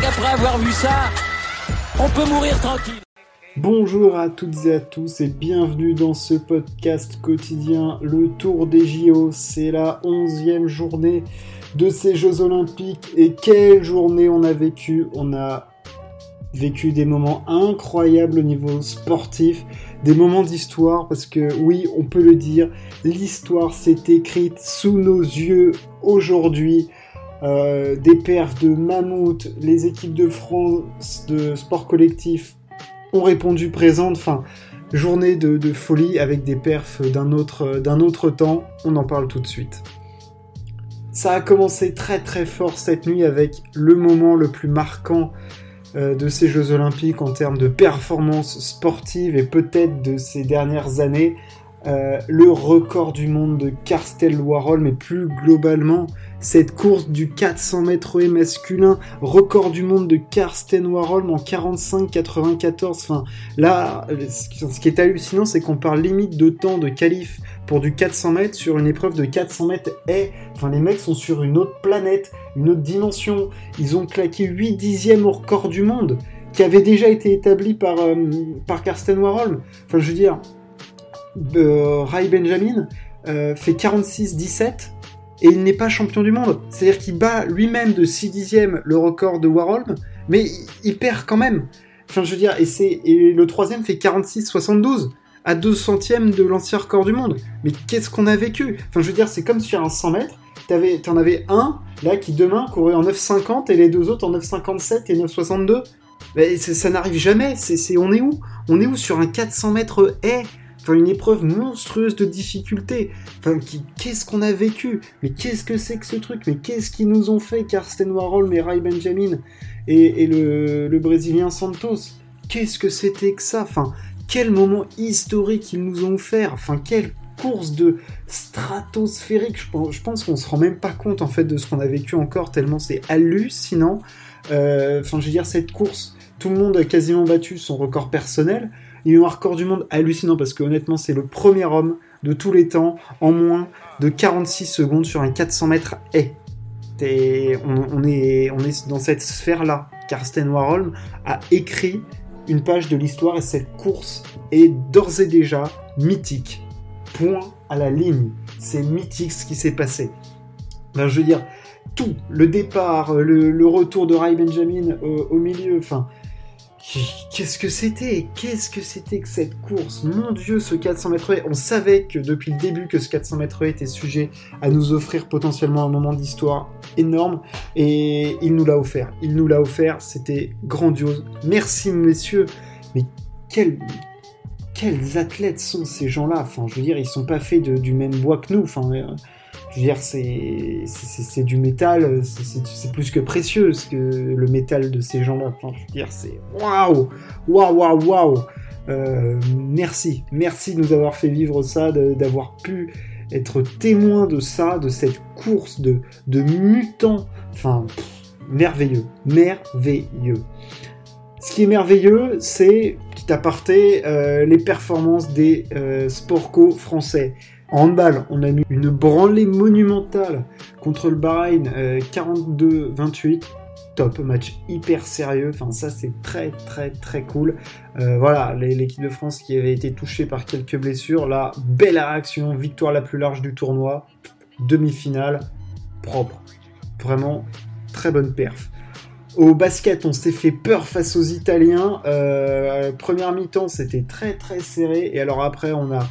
qu'après avoir vu ça, on peut mourir tranquille. Bonjour à toutes et à tous et bienvenue dans ce podcast quotidien Le Tour des JO. C'est la onzième journée de ces Jeux Olympiques et quelle journée on a vécu. On a vécu des moments incroyables au niveau sportif, des moments d'histoire parce que oui, on peut le dire, l'histoire s'est écrite sous nos yeux aujourd'hui. Euh, des perfs de mammouth, les équipes de France de sport collectif ont répondu présente. Enfin, journée de, folie avec des perfs d'un autre, d'un autre temps. On en parle tout de suite. Ça a commencé très très fort cette nuit avec le moment le plus marquant euh, de ces Jeux Olympiques en termes de performance sportive et peut-être de ces dernières années. Euh, le record du monde de Karstel Warhol, mais plus globalement cette course du 400 mètres haies masculin, record du monde de Karsten Warholm en 45-94. Enfin, là, ce qui est hallucinant, c'est qu'on parle limite de temps de qualif pour du 400 mètres sur une épreuve de 400 mètres haies. Enfin, les mecs sont sur une autre planète, une autre dimension. Ils ont claqué 8 dixièmes au record du monde qui avait déjà été établi par, euh, par Karsten Warholm. Enfin, je veux dire, Ray Benjamin euh, fait 46-17 et il n'est pas champion du monde. C'est-à-dire qu'il bat lui-même de 6 dixièmes le record de Warholm, mais il perd quand même. Enfin, je veux dire, et, le troisième fait 46-72 à 2 centièmes de l'ancien record du monde. Mais qu'est-ce qu'on a vécu? Enfin, je veux dire, c'est comme sur un 100 mètres, t'en avais un, là, qui demain courait en 9,50 et les deux autres en 9,57 et 9,62. Mais ça n'arrive jamais, on est où? On est où sur un 400 mètres haie? Enfin, une épreuve monstrueuse de difficulté. Enfin, qu'est-ce qu'on a vécu? Mais qu'est-ce que c'est que ce truc? Mais qu'est-ce qu'ils nous ont fait Karsten Warhol, mais Ray Benjamin et, le, Brésilien Santos? Qu'est-ce que c'était que ça? Enfin, quel moment historique ils nous ont offert? Enfin, quelle course de stratosphérique Je pense, pense qu'on se rend même pas compte en fait de ce qu'on a vécu encore tellement c'est hallucinant. Euh, enfin, je veux dire cette course, tout le monde a quasiment battu son record personnel. Eu un record du monde hallucinant parce que honnêtement, c'est le premier homme de tous les temps en moins de 46 secondes sur un 400 mètres haie. On, est, on est dans cette sphère-là. Karsten Warholm a écrit une page de l'histoire et cette course est d'ores et déjà mythique. Point à la ligne. C'est mythique ce qui s'est passé. Ben, je veux dire, tout, le départ, le, retour de Ray Benjamin euh, au milieu, enfin, Qu'est-ce que c'était Qu'est-ce que c'était que cette course? Mon Dieu, ce 400 mètres On savait que depuis le début que ce 400 mètres était sujet à nous offrir potentiellement un moment d'histoire énorme et il nous l'a offert. Il nous l'a offert, c'était grandiose. Merci messieurs. Mais quels athlètes sont ces gens-là? Enfin, je veux dire, ils sont pas faits du même bois que nous. Enfin, euh, je veux dire, c'est du métal, c'est plus que précieux que le métal de ces gens-là. Enfin, je veux dire, c'est waouh, waouh, waouh, waouh. Euh, merci, merci de nous avoir fait vivre ça, d'avoir pu être témoin de ça, de cette course de, de mutants. Enfin, merveilleux, merveilleux. Ce qui est merveilleux, c'est, petit euh, les performances des euh, français. En handball, on a mis une branlée monumentale contre le Bahreïn, 42-28. Euh, Top, match hyper sérieux. Enfin, ça, c'est très, très, très cool. Euh, voilà, l'équipe de France qui avait été touchée par quelques blessures. Là, belle réaction, victoire la plus large du tournoi. Demi-finale, propre. Vraiment, très bonne perf. Au basket, on s'est fait peur face aux Italiens. Euh, première mi-temps, c'était très très serré. Et alors après, on a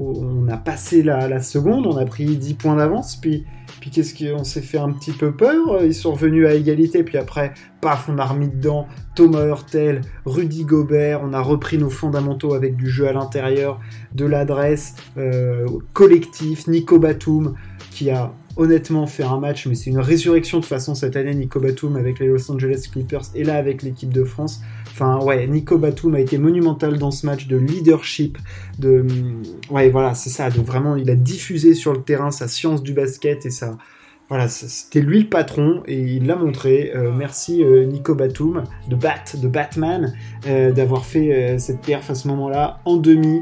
on a passé la, seconde, on a pris 10 points d'avance, puis, puis qu'est-ce qu'on s'est fait un petit peu peur, ils sont revenus à égalité, puis après, paf, on a remis dedans Thomas Hurtel, Rudy Gobert, on a repris nos fondamentaux avec du jeu à l'intérieur, de l'adresse, euh, collectif, Nico Batum, qui a honnêtement fait un match, mais c'est une résurrection de façon cette année, Nico Batum avec les Los Angeles Clippers et là avec l'équipe de France. Enfin ouais, Nico Batum a été monumental dans ce match de leadership, de ouais voilà c'est ça, de vraiment il a diffusé sur le terrain sa science du basket et ça voilà, c'était lui le patron et il l'a montré. Euh, merci euh, Nico Batum de Bat, de Batman, euh, d'avoir fait cette perf à ce moment-là en demi.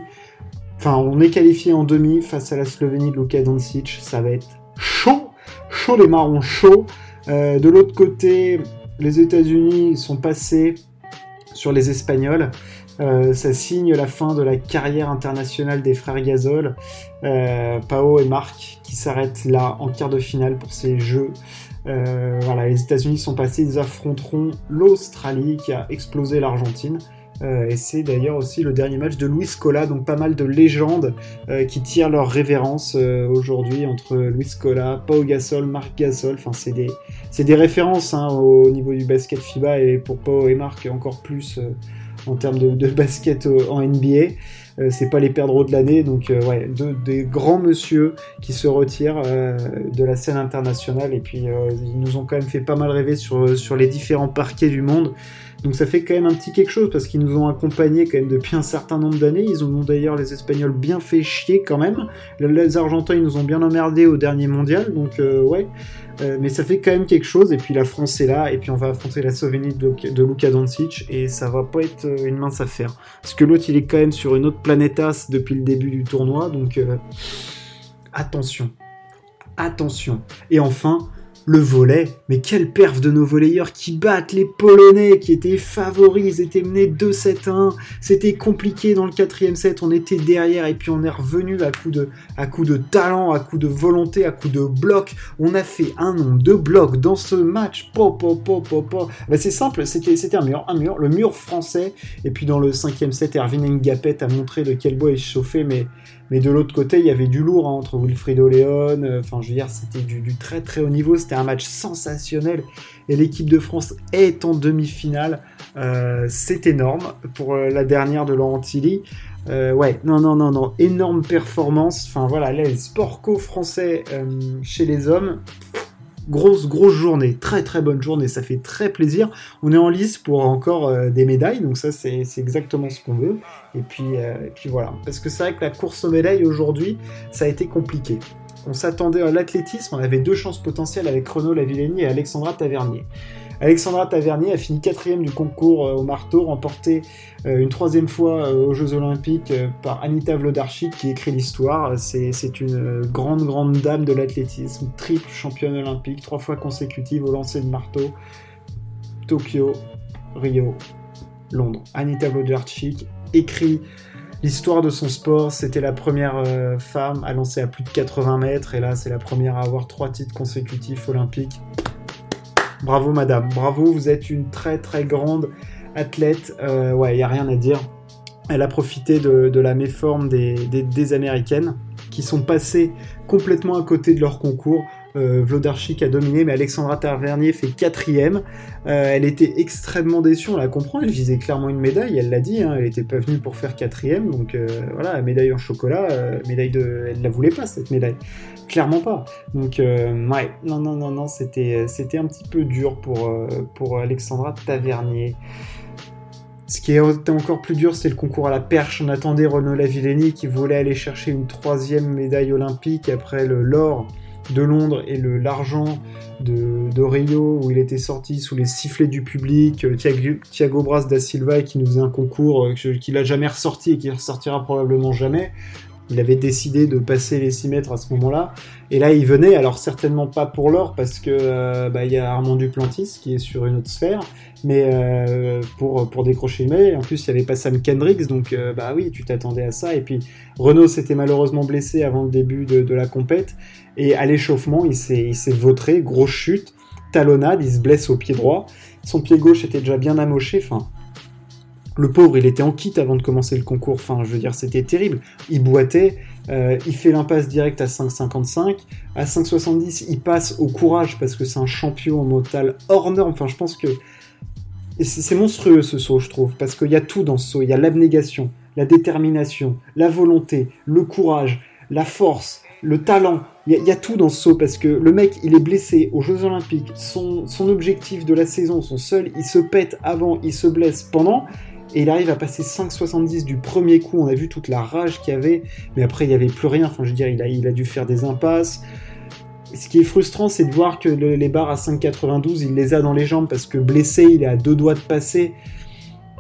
Enfin, on est qualifié en demi face à la Slovénie de Luka Doncic. Ça va être chaud, chaud les marrons chauds. Euh, de l'autre côté, les États-Unis sont passés sur les Espagnols. Euh, ça signe la fin de la carrière internationale des frères Gasol, euh, Pao et Marc, qui s'arrêtent là en quart de finale pour ces Jeux. Euh, voilà, les États-Unis sont passés, ils affronteront l'Australie qui a explosé l'Argentine. Euh, et c'est d'ailleurs aussi le dernier match de Luis Cola, donc pas mal de légendes euh, qui tirent leur révérence euh, aujourd'hui entre Luis Cola, Pau Gasol, Marc Gasol. Enfin, c'est des, références hein, au niveau du basket FIBA et pour Pau et Marc encore plus en termes de, basket en NBA. c'est pas les perdreaux de l'année, donc ouais, des grands monsieur qui se retirent de la scène internationale et puis ils nous ont quand même fait pas mal rêver sur les différents parquets du monde. Donc ça fait quand même un petit quelque chose parce qu'ils nous ont accompagnés quand même depuis un certain nombre d'années. Ils ont d'ailleurs les Espagnols bien fait chier quand même. Les Argentins ils nous ont bien emmerdés au dernier mondial, donc euh, ouais. Euh, mais ça fait quand même quelque chose. Et puis la France est là, et puis on va affronter la Slovénie de, de Luka Doncic, et ça va pas être euh, une mince affaire. Parce que l'autre il est quand même sur une autre planétasse depuis le début du tournoi, donc attention. Attention. Et enfin, le volet, mais quelle perf de nos volleyeurs qui battent les Polonais qui étaient favoris, ils étaient menés 2-7-1, c'était compliqué dans le quatrième set, on était derrière et puis on est revenu à coup de, talent, à coup de volonté, à coup de bloc, on a fait un nombre de blocs dans ce match, po, bah, c'est simple, c'était, c'était un mur, un mur, le mur français, et puis dans le cinquième set, Erwin Ngapet a montré de quel bois il chauffait, mais mais de l'autre côté, il y avait du lourd hein, entre Wilfrido Leon. Euh, enfin, je veux dire, c'était du, très très haut niveau. C'était un match sensationnel. Et l'équipe de France est en demi-finale. Euh, c'est énorme pour euh, la dernière de Laurent Tilly. ouais, non, non, non, non. Énorme performance. Enfin, voilà, les sports co-français chez les hommes grosse, grosse journée, très très bonne journée, ça fait très plaisir. On est en lice pour encore euh, des médailles, donc ça c'est exactement ce qu'on veut. Et puis, euh, et puis voilà, parce que c'est vrai que la course aux médailles aujourd'hui, ça a été compliqué. On s'attendait à l'athlétisme, on avait deux chances potentielles avec Renaud Lavillenie et Alexandra Tavernier. Alexandra Tavernier a fini quatrième du concours euh, au marteau, remporté euh, une troisième fois euh, aux Jeux Olympiques par Anita Vlodarchik qui écrit l'histoire. C'est une grande, grande dame de l'athlétisme, triple championne olympique, trois fois consécutive au lancer de marteau. Tokyo, Rio, Londres. Anita Vlodarchik écrit l'histoire de son sport. C'était la première femme à lancer à plus de 80 mètres et là c'est la première à avoir trois titres consécutifs olympiques. Bravo madame, bravo, vous êtes une très très grande athlète. Euh, ouais, il n'y a rien à dire. Elle a profité de, la méforme des, des, Américaines qui sont passées complètement à côté de leur concours. Euh, Vlodarchik a dominé, mais Alexandra Tavernier fait quatrième. Euh, elle était extrêmement déçue, on la comprend, elle visait clairement une médaille, elle l'a dit, hein, elle n'était pas venue pour faire quatrième, donc euh, voilà, médaille en chocolat, médaille de... Elle la voulait pas, cette médaille. Clairement pas. Donc, ouais, non, non, non, non, c'était, un petit peu dur pour, pour Alexandra Tavernier. Ce qui était encore plus dur, c'est le concours à la perche. On attendait Renaud Lavillenie qui voulait aller chercher une troisième médaille olympique après le l'or de Londres et le l'argent de, Rio où il était sorti sous les sifflets du public. Euh, Thiago, Thiago Bras da Silva qui nous faisait un concours euh, qu'il n'a jamais ressorti et qui ressortira probablement jamais. Il avait décidé de passer les 6 mètres à ce moment-là. Et là, il venait, alors certainement pas pour l'or, parce que euh, bah, il y a Armand Duplantis qui est sur une autre sphère, mais euh, pour, pour décrocher médaille. En plus, il n'y avait pas Sam Kendricks, donc euh, bah oui, tu t'attendais à ça. Et puis, Renault s'était malheureusement blessé avant le début de, de la compète. Et à l'échauffement, il s'est vautré, grosse chute, talonnade, il se blesse au pied droit. Son pied gauche était déjà bien amoché, enfin, le pauvre, il était en kit avant de commencer le concours. Enfin, je veux dire, c'était terrible. Il boitait, euh, il fait l'impasse direct à 5,55. À 5,70, il passe au courage parce que c'est un champion en mental hors norme. Enfin, je pense que c'est monstrueux ce saut, je trouve, parce qu'il y a tout dans ce saut. Il y a l'abnégation, la détermination, la volonté, le courage, la force, le talent. Il y, a, tout dans ce saut parce que le mec, il est blessé aux Jeux Olympiques. Son objectif de la saison, son seul, il se pète avant, il se blesse pendant et il arrive à passer 5,70 du premier coup. On a vu toute la rage qu'il y avait, mais après il n'y avait plus rien. Enfin, je veux dire, il a, dû faire des impasses. Ce qui est frustrant, c'est de voir que les barres à 5,92, il les a dans les jambes parce que blessé, il est à deux doigts de passer.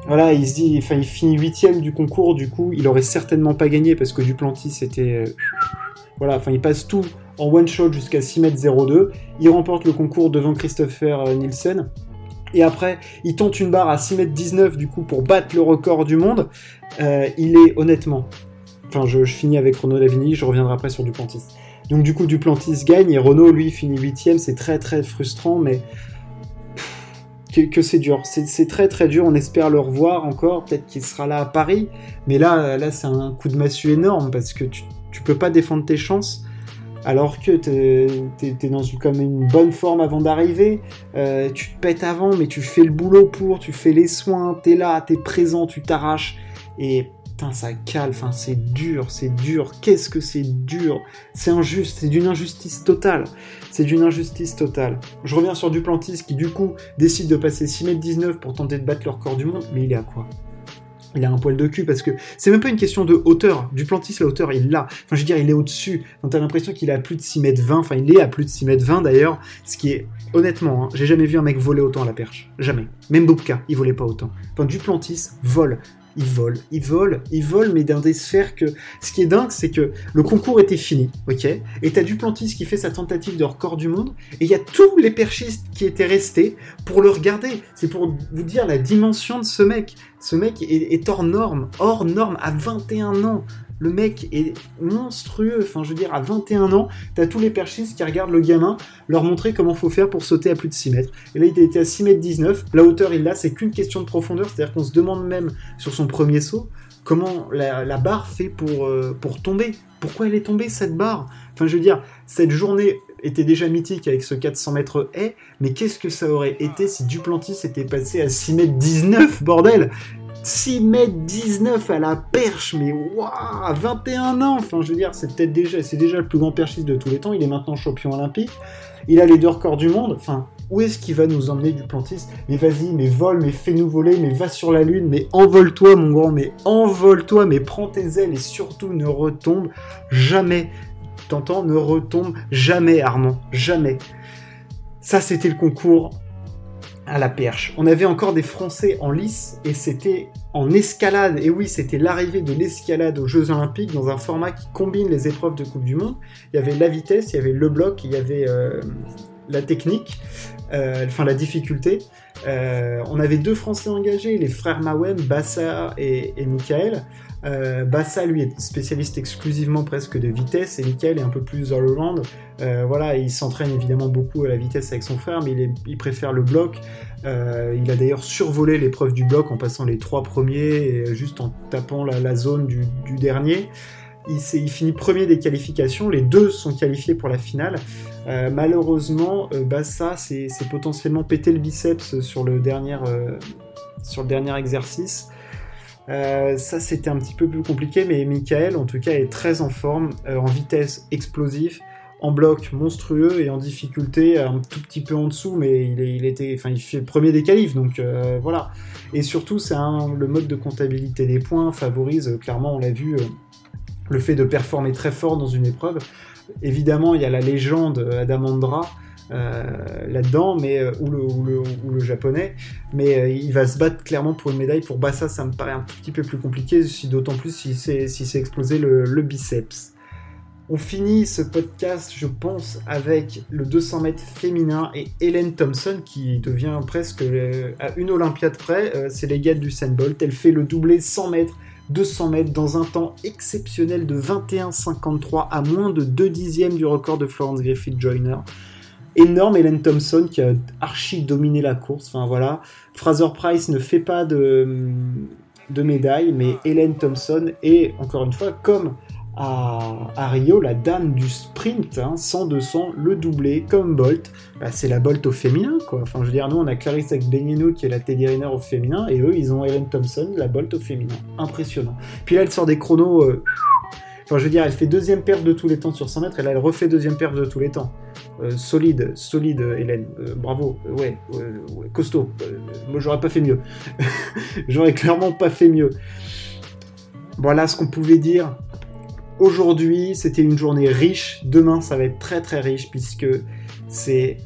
Voilà, il se dit, enfin, il finit huitième du concours, du coup, il aurait certainement pas gagné parce que Duplantis c'était. Euh, voilà, enfin, il passe tout en one shot jusqu'à 6 m 02. Il remporte le concours devant Christopher euh, Nielsen. Et après, il tente une barre à 6m19 du coup pour battre le record du monde. Euh, il est honnêtement. Enfin, je, finis avec Renaud Lavigny, je reviendrai après sur Duplantis. Donc du coup, Duplantis gagne et Renault, lui, finit 8 C'est très très frustrant, mais que, c'est dur. C'est très très dur. On espère le revoir encore. Peut-être qu'il sera là à Paris. Mais là, là c'est un coup de massue énorme parce que tu, tu peux pas défendre tes chances alors que tu es, dans une, comme une bonne forme avant d'arriver, euh, tu te pètes avant, mais tu fais le boulot pour, tu fais les soins, tu es là, tu es présent, tu t'arraches, et putain, ça cale, enfin, c'est dur, c'est dur, qu'est-ce que c'est dur, c'est injuste, c'est d'une injustice totale, c'est d'une injustice totale. Je reviens sur Duplantis qui, du coup, décide de passer 6m19 pour tenter de battre leur corps du monde, mais il est à quoi? Il a un poil de cul parce que c'est même pas une question de hauteur. Duplantis, la hauteur, il l'a. Enfin, je veux dire, il est au-dessus. Quand t'as l'impression qu'il est à plus de 6 m 20, enfin, il est à plus de 6 m 20 d'ailleurs, ce qui est, honnêtement, hein, j'ai jamais vu un mec voler autant à la perche. Jamais. Même Bobka, il volait pas autant. Enfin, Duplantis vole il vole, il vole, il vole, mais dans des sphères que. Ce qui est dingue, c'est que le concours était fini, ok? Et t'as Duplantis qui fait sa tentative de record du monde, et il y a tous les perchistes qui étaient restés pour le regarder. C'est pour vous dire la dimension de ce mec. Ce mec est hors norme, hors norme, à 21 ans. Le mec est monstrueux. Enfin, je veux dire, à 21 ans, t'as tous les perchistes qui regardent le gamin leur montrer comment faut faire pour sauter à plus de 6 mètres. Et là, il était à 6 mètres 19. La hauteur, il l'a, c'est qu'une question de profondeur. C'est-à-dire qu'on se demande même sur son premier saut comment la, barre fait pour, euh, pour tomber. Pourquoi elle est tombée, cette barre? Enfin, je veux dire, cette journée était déjà mythique avec ce 400 mètres haie, mais qu'est-ce que ça aurait été si Duplantis était passé à 6 mètres 19, bordel? 6 mètres 19 à la perche, mais waouh, 21 ans, enfin je veux dire, c'est peut-être déjà, le plus grand perchiste de tous les temps, il est maintenant champion olympique, il a les deux records du monde, enfin, où est-ce qu'il va nous emmener du plantiste? Mais vas-y, mais vole, mais fais-nous voler, mais va sur la lune, mais envole-toi mon grand, mais envole-toi, mais prends tes ailes et surtout ne retombe jamais. T'entends? Ne retombe jamais Armand, jamais. Ça c'était le concours à la perche. On avait encore des Français en lice et c'était en escalade. Et oui, c'était l'arrivée de l'escalade aux Jeux Olympiques dans un format qui combine les épreuves de Coupe du Monde. Il y avait la vitesse, il y avait le bloc, il y avait euh, la technique, euh, enfin la difficulté. Euh, on avait deux Français engagés, les frères Mawem, Bassa et, et Michael. Euh, Bassa, lui, est spécialiste exclusivement presque de vitesse, et Michael est un peu plus all-around. Euh, voilà, il s'entraîne évidemment beaucoup à la vitesse avec son frère, mais il, préfère le bloc. Euh, il a d'ailleurs survolé l'épreuve du bloc en passant les trois premiers, juste en tapant la, zone du, dernier. Il, il, finit premier des qualifications, les deux sont qualifiés pour la finale. malheureusement, Bassa s'est potentiellement pété le biceps sur le dernier, sur le dernier exercice. Euh, ça, c'était un petit peu plus compliqué, mais Michael, en tout cas, est très en forme, euh, en vitesse explosif, en bloc monstrueux et en difficulté un tout petit peu en dessous, mais il, était, enfin, il fait premier des qualifs, donc euh, voilà. Et surtout, c'est le mode de comptabilité des points favorise clairement, on l'a vu, le fait de performer très fort dans une épreuve. Évidemment, il y a la légende Adamandra euh, là-dedans, mais euh, ou, le, japonais, mais euh, il va se battre clairement pour une médaille. Pour Bassa, ça me paraît un petit peu plus compliqué, d'autant plus si c'est si explosé le, biceps. On finit ce podcast, je pense, avec le 200 mètres féminin et Hélène Thompson qui devient presque à une Olympiade près. c'est les du Bolt. Elle fait le doublé 100 mètres 200 mètres dans un temps exceptionnel de 21,53 à moins de 2 dixièmes du record de Florence Griffith Joyner énorme Hélène Thompson qui a archi dominé la course. Enfin voilà, Fraser Price ne fait pas de, de médaille, mais Hélène Thompson est encore une fois comme à, Rio la dame du sprint, 100-200, hein, le doublé comme Bolt. Bah, c'est la Bolt au féminin quoi. Enfin je veux dire nous on a Clarisse Agbenienou qui est la Teddy Riner au féminin et eux ils ont Hélène Thompson, la Bolt au féminin. Impressionnant. Puis là elle sort des chronos. Euh, enfin, je veux dire, elle fait deuxième perte de tous les temps sur 100 mètres, et là, elle refait deuxième perte de tous les temps. Euh, solide, solide, Hélène. Euh, bravo. Euh, ouais, costaud. moi, j'aurais pas fait mieux. j'aurais clairement pas fait mieux. Voilà ce qu'on pouvait dire. Aujourd'hui, c'était une journée riche. Demain, ça va être très très riche puisque c'est.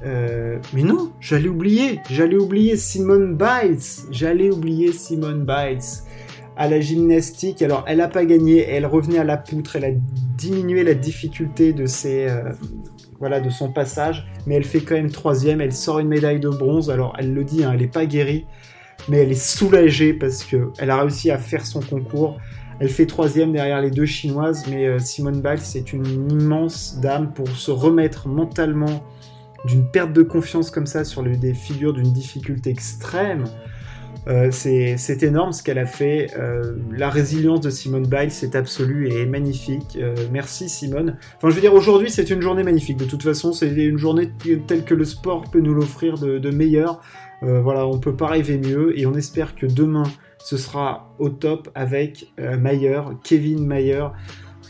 Mais non, j'allais oublier. J'allais oublier Simone Biles. J'allais oublier Simone Biles. à la gymnastique. Alors, elle n'a pas gagné, elle revenait à la poutre, elle a diminué la difficulté de ses, voilà, de son passage, mais elle fait quand même troisième. Elle sort une médaille de bronze. Alors, elle le dit, hein, elle n'est pas guérie, mais elle est soulagée parce que elle a réussi à faire son concours. Elle fait troisième derrière les deux chinoises, mais euh, Simone Biles, c'est une immense dame pour se remettre mentalement d'une perte de confiance comme ça sur des figures d'une difficulté extrême. Euh, c'est énorme ce qu'elle a fait. Euh, la résilience de Simone Biles est absolue et magnifique. merci Simone. Enfin, je veux dire, aujourd'hui, c'est une journée magnifique. De toute façon, c'est une journée telle que le sport peut nous l'offrir de, de meilleure. voilà, on peut pas rêver mieux et on espère que demain, ce sera au top avec euh, Mayer, Kevin Mayer,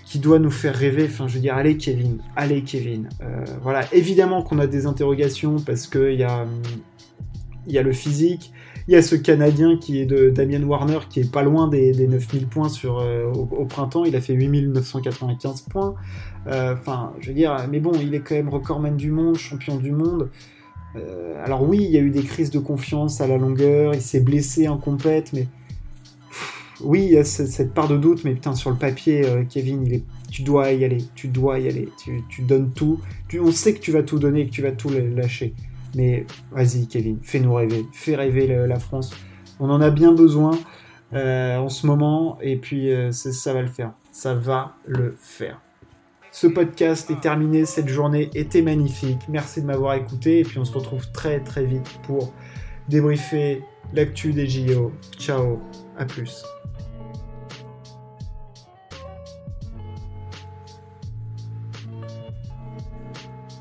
qui doit nous faire rêver. Enfin, je veux dire, allez Kevin, allez Kevin. Euh, voilà, évidemment qu'on a des interrogations parce qu'il y a, y a le physique, il y a ce Canadien qui est de Damien Warner qui est pas loin des, 9000 points sur, euh, au, printemps, il a fait 8995 points. Enfin, je veux dire, mais bon, il est quand même recordman du monde, champion du monde. alors oui, il y a eu des crises de confiance à la longueur, il s'est blessé en compète, mais oui, il y a cette, part de doute, mais putain, sur le papier, euh, Kevin, tu dois y aller, tu dois y aller, tu, donnes tout. on sait que tu vas tout donner et que tu vas tout lâcher. Mais vas-y, Kevin, fais-nous rêver, fais rêver la France. On en a bien besoin euh, en ce moment, et puis euh, ça va le faire. Ça va le faire. Ce podcast est terminé, cette journée était magnifique. Merci de m'avoir écouté, et puis on se retrouve très très vite pour débriefer l'actu des JO. Ciao, à plus.